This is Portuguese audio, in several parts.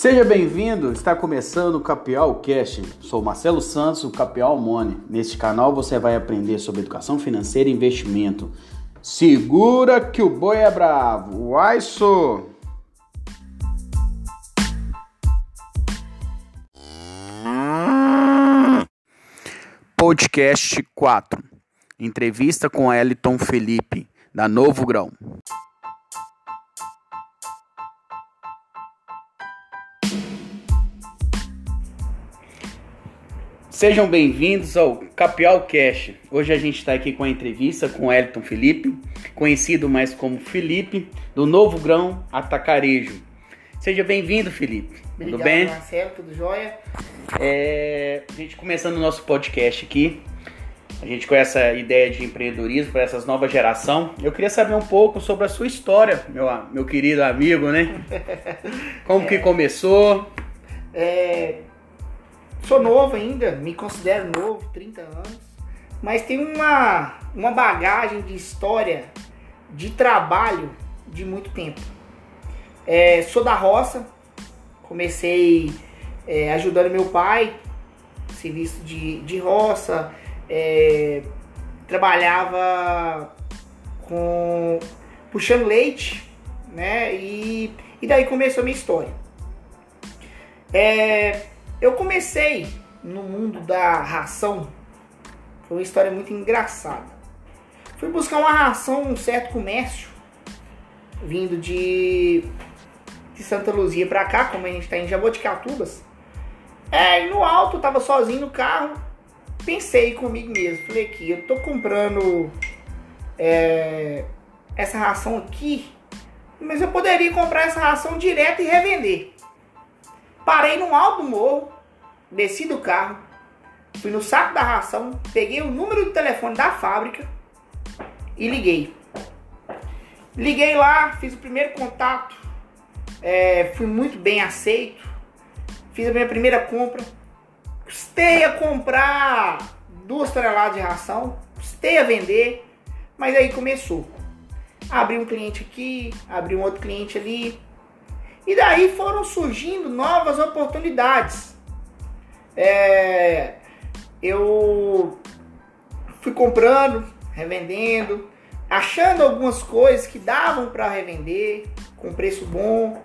Seja bem-vindo, está começando o Capial Cash. Sou Marcelo Santos, o Capial Money. Neste canal você vai aprender sobre educação financeira e investimento. Segura que o boi é bravo. Uai, sou! Podcast 4. Entrevista com Eliton Felipe, da Novo Grão. Sejam bem-vindos ao Capial Cash. Hoje a gente está aqui com a entrevista com o Elton Felipe, conhecido mais como Felipe, do Novo Grão Atacarejo. Seja bem-vindo, Felipe. Obrigado, tudo bem? Marcelo, tudo jóia? É, a gente começando o nosso podcast aqui, a gente com essa ideia de empreendedorismo para essa nova geração. Eu queria saber um pouco sobre a sua história, meu, meu querido amigo, né? Como é. que começou? É, sou novo ainda, me considero novo, 30 anos, mas tenho uma, uma bagagem de história, de trabalho de muito tempo. É, sou da roça, comecei é, ajudando meu pai, serviço de, de roça, é, trabalhava com puxando leite, né? E, e daí começou a minha história. É, eu comecei no mundo da ração, foi uma história muito engraçada. Fui buscar uma ração num certo comércio, vindo de, de Santa Luzia pra cá, como a gente tá em Jaboticatubas. É, e no alto, tava sozinho no carro, pensei comigo mesmo, falei aqui, eu tô comprando é, essa ração aqui, mas eu poderia comprar essa ração direto e revender. Parei no alto do morro, desci do carro, fui no saco da ração, peguei o número de telefone da fábrica e liguei. Liguei lá, fiz o primeiro contato, é, fui muito bem aceito, fiz a minha primeira compra. Custei a comprar duas toneladas de ração, custei a vender, mas aí começou. Abri um cliente aqui, abri um outro cliente ali, e daí foram surgindo novas oportunidades. É, eu fui comprando, revendendo, achando algumas coisas que davam para revender com preço bom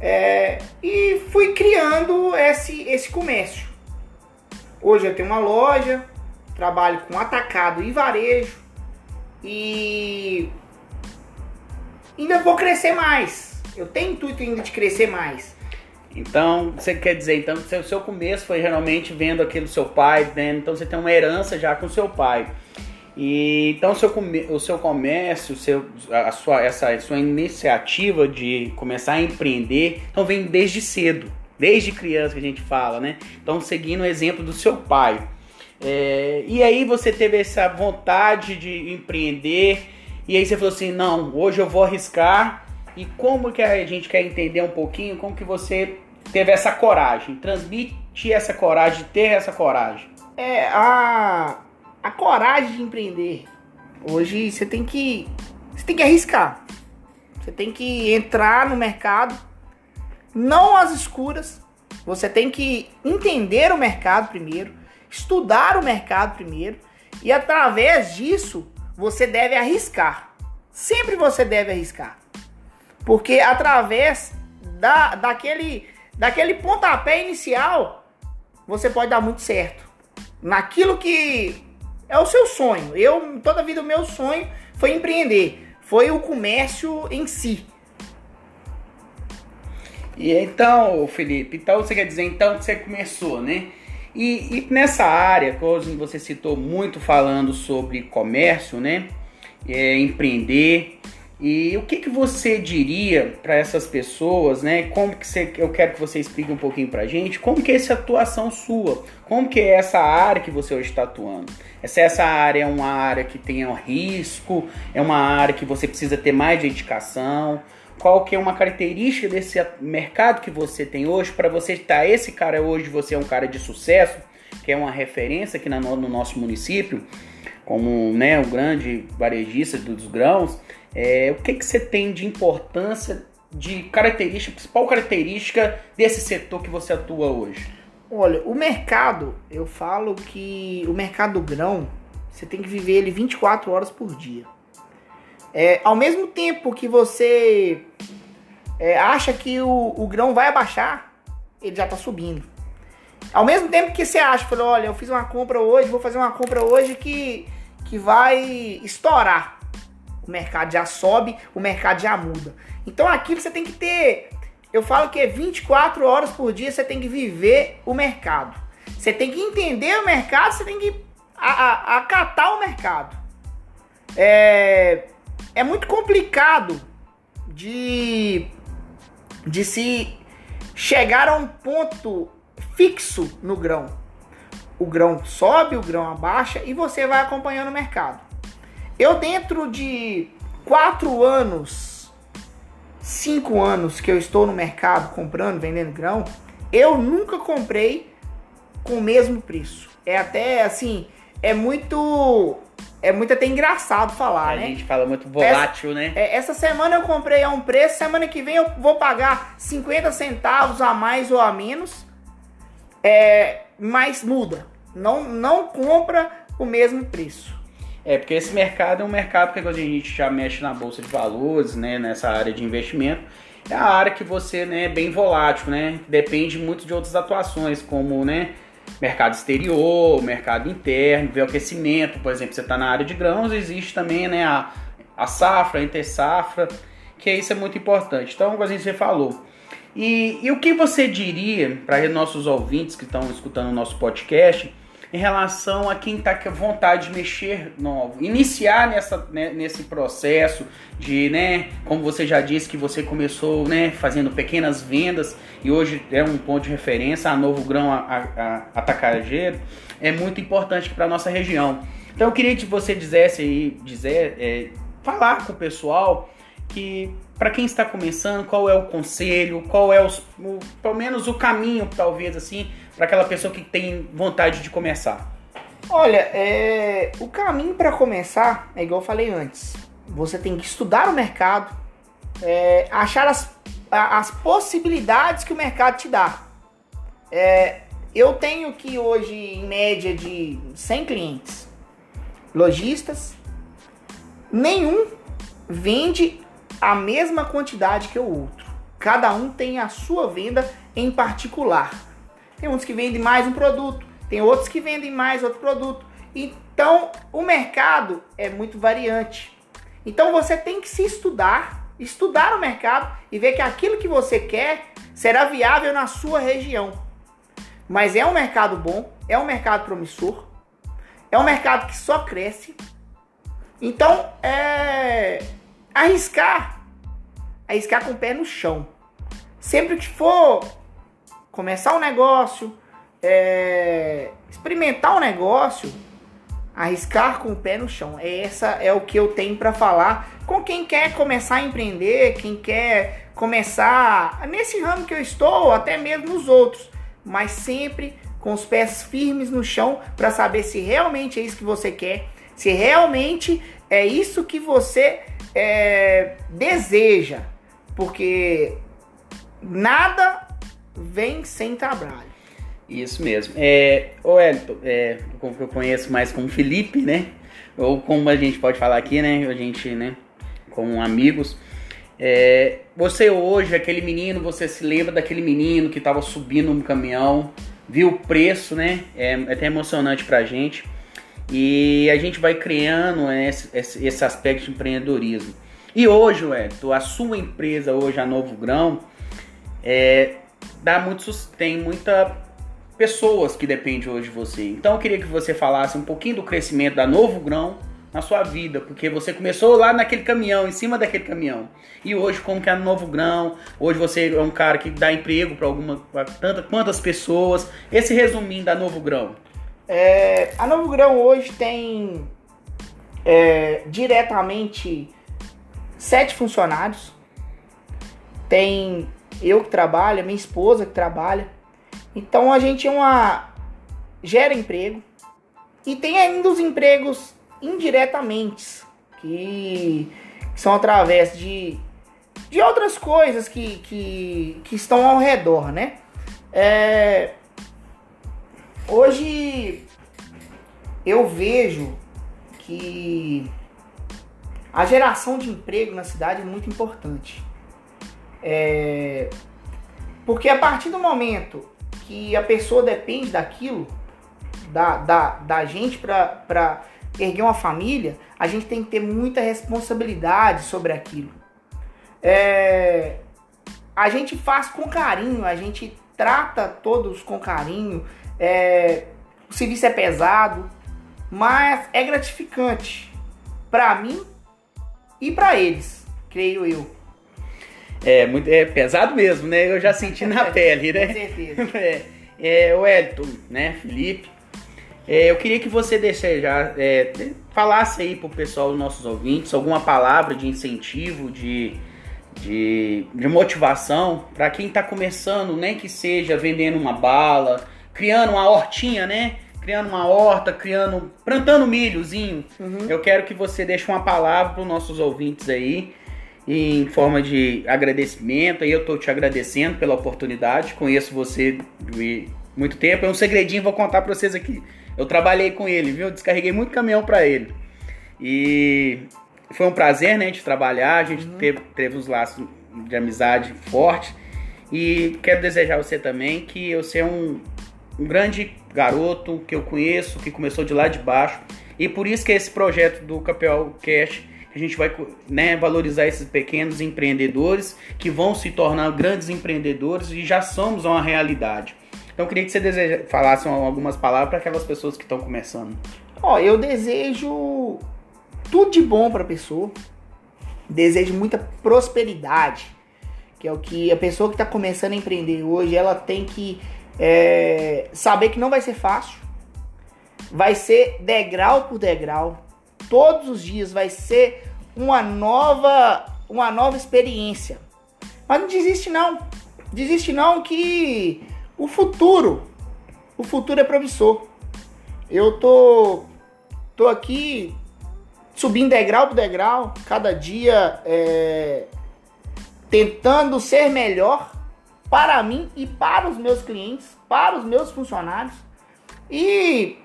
é, e fui criando esse, esse comércio. Hoje eu tenho uma loja, trabalho com atacado e varejo e ainda vou crescer mais eu tenho intuito ainda de crescer mais. Então, você quer dizer então que o seu começo foi realmente vendo aquilo do seu pai, vendo, então você tem uma herança já com seu pai. E então o seu, o seu comércio, o seu, a sua, essa a sua iniciativa de começar a empreender, então vem desde cedo, desde criança que a gente fala, né? Então seguindo o exemplo do seu pai. É, e aí você teve essa vontade de empreender, e aí você falou assim, não, hoje eu vou arriscar e como que a gente quer entender um pouquinho como que você teve essa coragem, transmite essa coragem, ter essa coragem. É, a, a coragem de empreender. Hoje você tem que você tem que arriscar. Você tem que entrar no mercado, não às escuras. Você tem que entender o mercado primeiro, estudar o mercado primeiro e através disso você deve arriscar. Sempre você deve arriscar. Porque através da, daquele, daquele pontapé inicial, você pode dar muito certo. Naquilo que é o seu sonho. Eu, toda a vida, o meu sonho foi empreender. Foi o comércio em si. E então, Felipe, então você quer dizer então que você começou, né? E, e nessa área, que você citou muito falando sobre comércio, né? É, empreender. E o que, que você diria para essas pessoas, né? Como que você, eu quero que você explique um pouquinho para a gente, como que é essa atuação sua, como que é essa área que você hoje está atuando. Se essa área é uma área que tem um risco, é uma área que você precisa ter mais dedicação, qual que é uma característica desse mercado que você tem hoje para você estar esse cara hoje, você é um cara de sucesso, que é uma referência aqui no nosso município, como né, o grande varejista dos grãos, é, o que, que você tem de importância de característica, principal característica desse setor que você atua hoje? Olha, o mercado, eu falo que o mercado do grão, você tem que viver ele 24 horas por dia. É, ao mesmo tempo que você é, acha que o, o grão vai abaixar, ele já está subindo. Ao mesmo tempo que você acha, falou, olha, eu fiz uma compra hoje, vou fazer uma compra hoje que, que vai estourar. Mercado já sobe, o mercado já muda. Então aquilo você tem que ter. Eu falo que é 24 horas por dia você tem que viver o mercado. Você tem que entender o mercado, você tem que acatar o mercado. É, é muito complicado de, de se chegar a um ponto fixo no grão. O grão sobe, o grão abaixa e você vai acompanhando o mercado. Eu dentro de quatro anos, cinco anos que eu estou no mercado comprando, vendendo grão, eu nunca comprei com o mesmo preço. É até assim, é muito é muito até engraçado falar, a né? A gente fala muito volátil, essa, né? É, essa semana eu comprei a um preço, semana que vem eu vou pagar 50 centavos a mais ou a menos. É, mas muda. Não, não compra o mesmo preço. É, porque esse mercado é um mercado que a gente já mexe na bolsa de valores, né, nessa área de investimento. É a área que você, né, é bem volátil, né? Depende muito de outras atuações, como, né, mercado exterior, mercado interno, ver o aquecimento, por exemplo, você está na área de grãos, existe também, né, a, a safra, a intersafra, que isso é muito importante. Então, como a gente falou. E, e o que você diria para nossos ouvintes que estão escutando o nosso podcast, em relação a quem está com vontade de mexer novo, iniciar nessa, né, nesse processo de, né, como você já disse que você começou, né, fazendo pequenas vendas e hoje é um ponto de referência a Novo Grão a, a, a é muito importante para nossa região. Então eu queria que você dissesse aí, dizer, é, falar com o pessoal que para quem está começando, qual é o conselho, qual é os, o, pelo menos o caminho, talvez assim, para aquela pessoa que tem vontade de começar? Olha, é, o caminho para começar é igual eu falei antes. Você tem que estudar o mercado, é, achar as, as possibilidades que o mercado te dá. É, eu tenho que hoje, em média, de 100 clientes, lojistas, nenhum vende a mesma quantidade que o outro. Cada um tem a sua venda em particular. Tem uns que vendem mais um produto, tem outros que vendem mais outro produto. Então, o mercado é muito variante. Então, você tem que se estudar, estudar o mercado e ver que aquilo que você quer será viável na sua região. Mas é um mercado bom, é um mercado promissor, é um mercado que só cresce. Então, é arriscar, arriscar com o pé no chão. Sempre que for começar um negócio, é, experimentar um negócio, arriscar com o pé no chão. Essa é o que eu tenho para falar com quem quer começar a empreender, quem quer começar nesse ramo que eu estou, ou até mesmo nos outros, mas sempre com os pés firmes no chão para saber se realmente é isso que você quer, se realmente é isso que você é, deseja, porque nada vem sem trabalho. Isso mesmo. É, o Elton, é, como eu conheço mais como Felipe, né? Ou como a gente pode falar aqui, né? A gente, né? Como amigos. É, você hoje, aquele menino, você se lembra daquele menino que estava subindo no caminhão, viu o preço, né? É, é até emocionante pra gente. E a gente vai criando esse, esse, esse aspecto de empreendedorismo. E hoje, Elton, a sua empresa hoje, a Novo Grão, é, dá muito tem muita pessoas que dependem hoje de você. Então eu queria que você falasse um pouquinho do crescimento da Novo Grão na sua vida, porque você começou lá naquele caminhão, em cima daquele caminhão. E hoje como que é no Novo Grão? Hoje você é um cara que dá emprego para alguma pra tanta quantas pessoas? Esse resuminho da Novo Grão. É, a Novo Grão hoje tem é, diretamente sete funcionários. Tem eu que trabalho, minha esposa que trabalha. Então a gente é uma gera emprego e tem ainda os empregos indiretamente que são através de de outras coisas que, que, que estão ao redor, né? É, hoje eu vejo que a geração de emprego na cidade é muito importante. É, porque a partir do momento que a pessoa depende daquilo, da, da, da gente para erguer uma família, a gente tem que ter muita responsabilidade sobre aquilo. É, a gente faz com carinho, a gente trata todos com carinho. É, o serviço é pesado, mas é gratificante para mim e para eles, creio eu. É, muito, é pesado mesmo, né? Eu já senti na pele, né? Com certeza. É, é, o Elton, né, Felipe, é, eu queria que você desejar, é, falasse aí pro pessoal, nossos ouvintes, alguma palavra de incentivo, de, de, de motivação para quem está começando, nem que seja vendendo uma bala, criando uma hortinha, né? Criando uma horta, criando, plantando milhozinho. Uhum. Eu quero que você deixe uma palavra para os nossos ouvintes aí, em forma de agradecimento. Aí eu estou te agradecendo pela oportunidade. Conheço você de muito tempo. É um segredinho, vou contar para vocês aqui. Eu trabalhei com ele, viu? Descarreguei muito caminhão para ele. E foi um prazer, né, de trabalhar. A gente uhum. teve, teve uns laços de amizade forte. E quero desejar a você também que você é um, um grande garoto que eu conheço, que começou de lá de baixo. E por isso que esse projeto do Capel Cash, a gente vai né, valorizar esses pequenos empreendedores que vão se tornar grandes empreendedores e já somos uma realidade. Então eu queria que você deseja, falasse algumas palavras para aquelas pessoas que estão começando. Ó, eu desejo tudo de bom para a pessoa. Desejo muita prosperidade, que é o que a pessoa que está começando a empreender hoje, ela tem que é, saber que não vai ser fácil. Vai ser degrau por degrau. Todos os dias vai ser uma nova, uma nova experiência. Mas não desiste não. Desiste não que o futuro, o futuro é promissor. Eu tô, tô aqui subindo degrau por degrau, cada dia é, tentando ser melhor para mim e para os meus clientes, para os meus funcionários. E,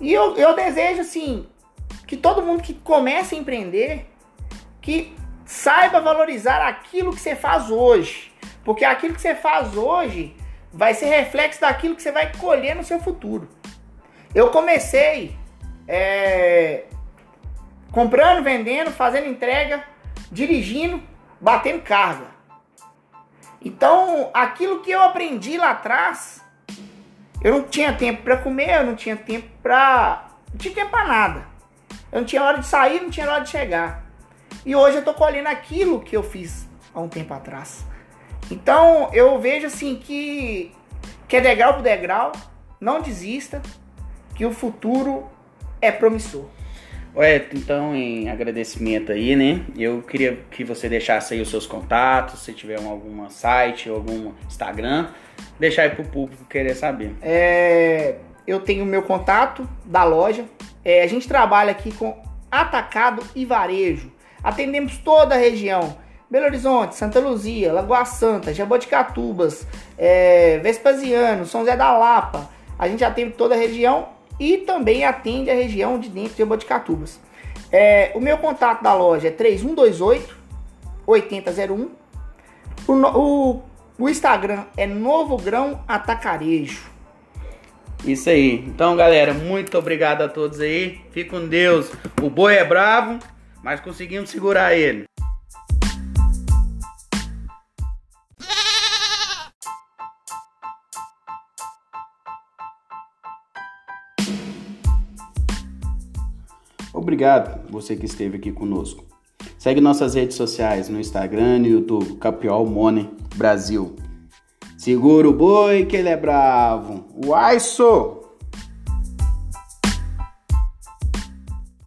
e eu, eu desejo assim que todo mundo que comece a empreender que saiba valorizar aquilo que você faz hoje, porque aquilo que você faz hoje vai ser reflexo daquilo que você vai colher no seu futuro. Eu comecei é, comprando, vendendo, fazendo entrega, dirigindo, batendo carga. Então, aquilo que eu aprendi lá atrás, eu não tinha tempo para comer, eu não tinha tempo para, não tinha tempo para nada. Eu não tinha hora de sair, não tinha hora de chegar. E hoje eu tô colhendo aquilo que eu fiz há um tempo atrás. Então eu vejo assim que, que é degrau por degrau, não desista, que o futuro é promissor. Ué, então em agradecimento aí, né? Eu queria que você deixasse aí os seus contatos, se tiver algum site algum Instagram, deixar aí pro público querer saber. É, eu tenho o meu contato da loja. É, a gente trabalha aqui com atacado e varejo. Atendemos toda a região. Belo Horizonte, Santa Luzia, Lagoa Santa, Jaboticatubas, é, Vespasiano, São José da Lapa. A gente atende toda a região e também atende a região de dentro de Jaboticatubas. É, o meu contato da loja é 3128 8001. O, o, o Instagram é Novo Grão Atacarejo. Isso aí. Então, galera, muito obrigado a todos aí. Fique com Deus. O boi é bravo, mas conseguimos segurar ele. Obrigado você que esteve aqui conosco. Segue nossas redes sociais no Instagram e no YouTube, Capiol Money Brasil. Segura o boi que ele é bravo. Uai, sou!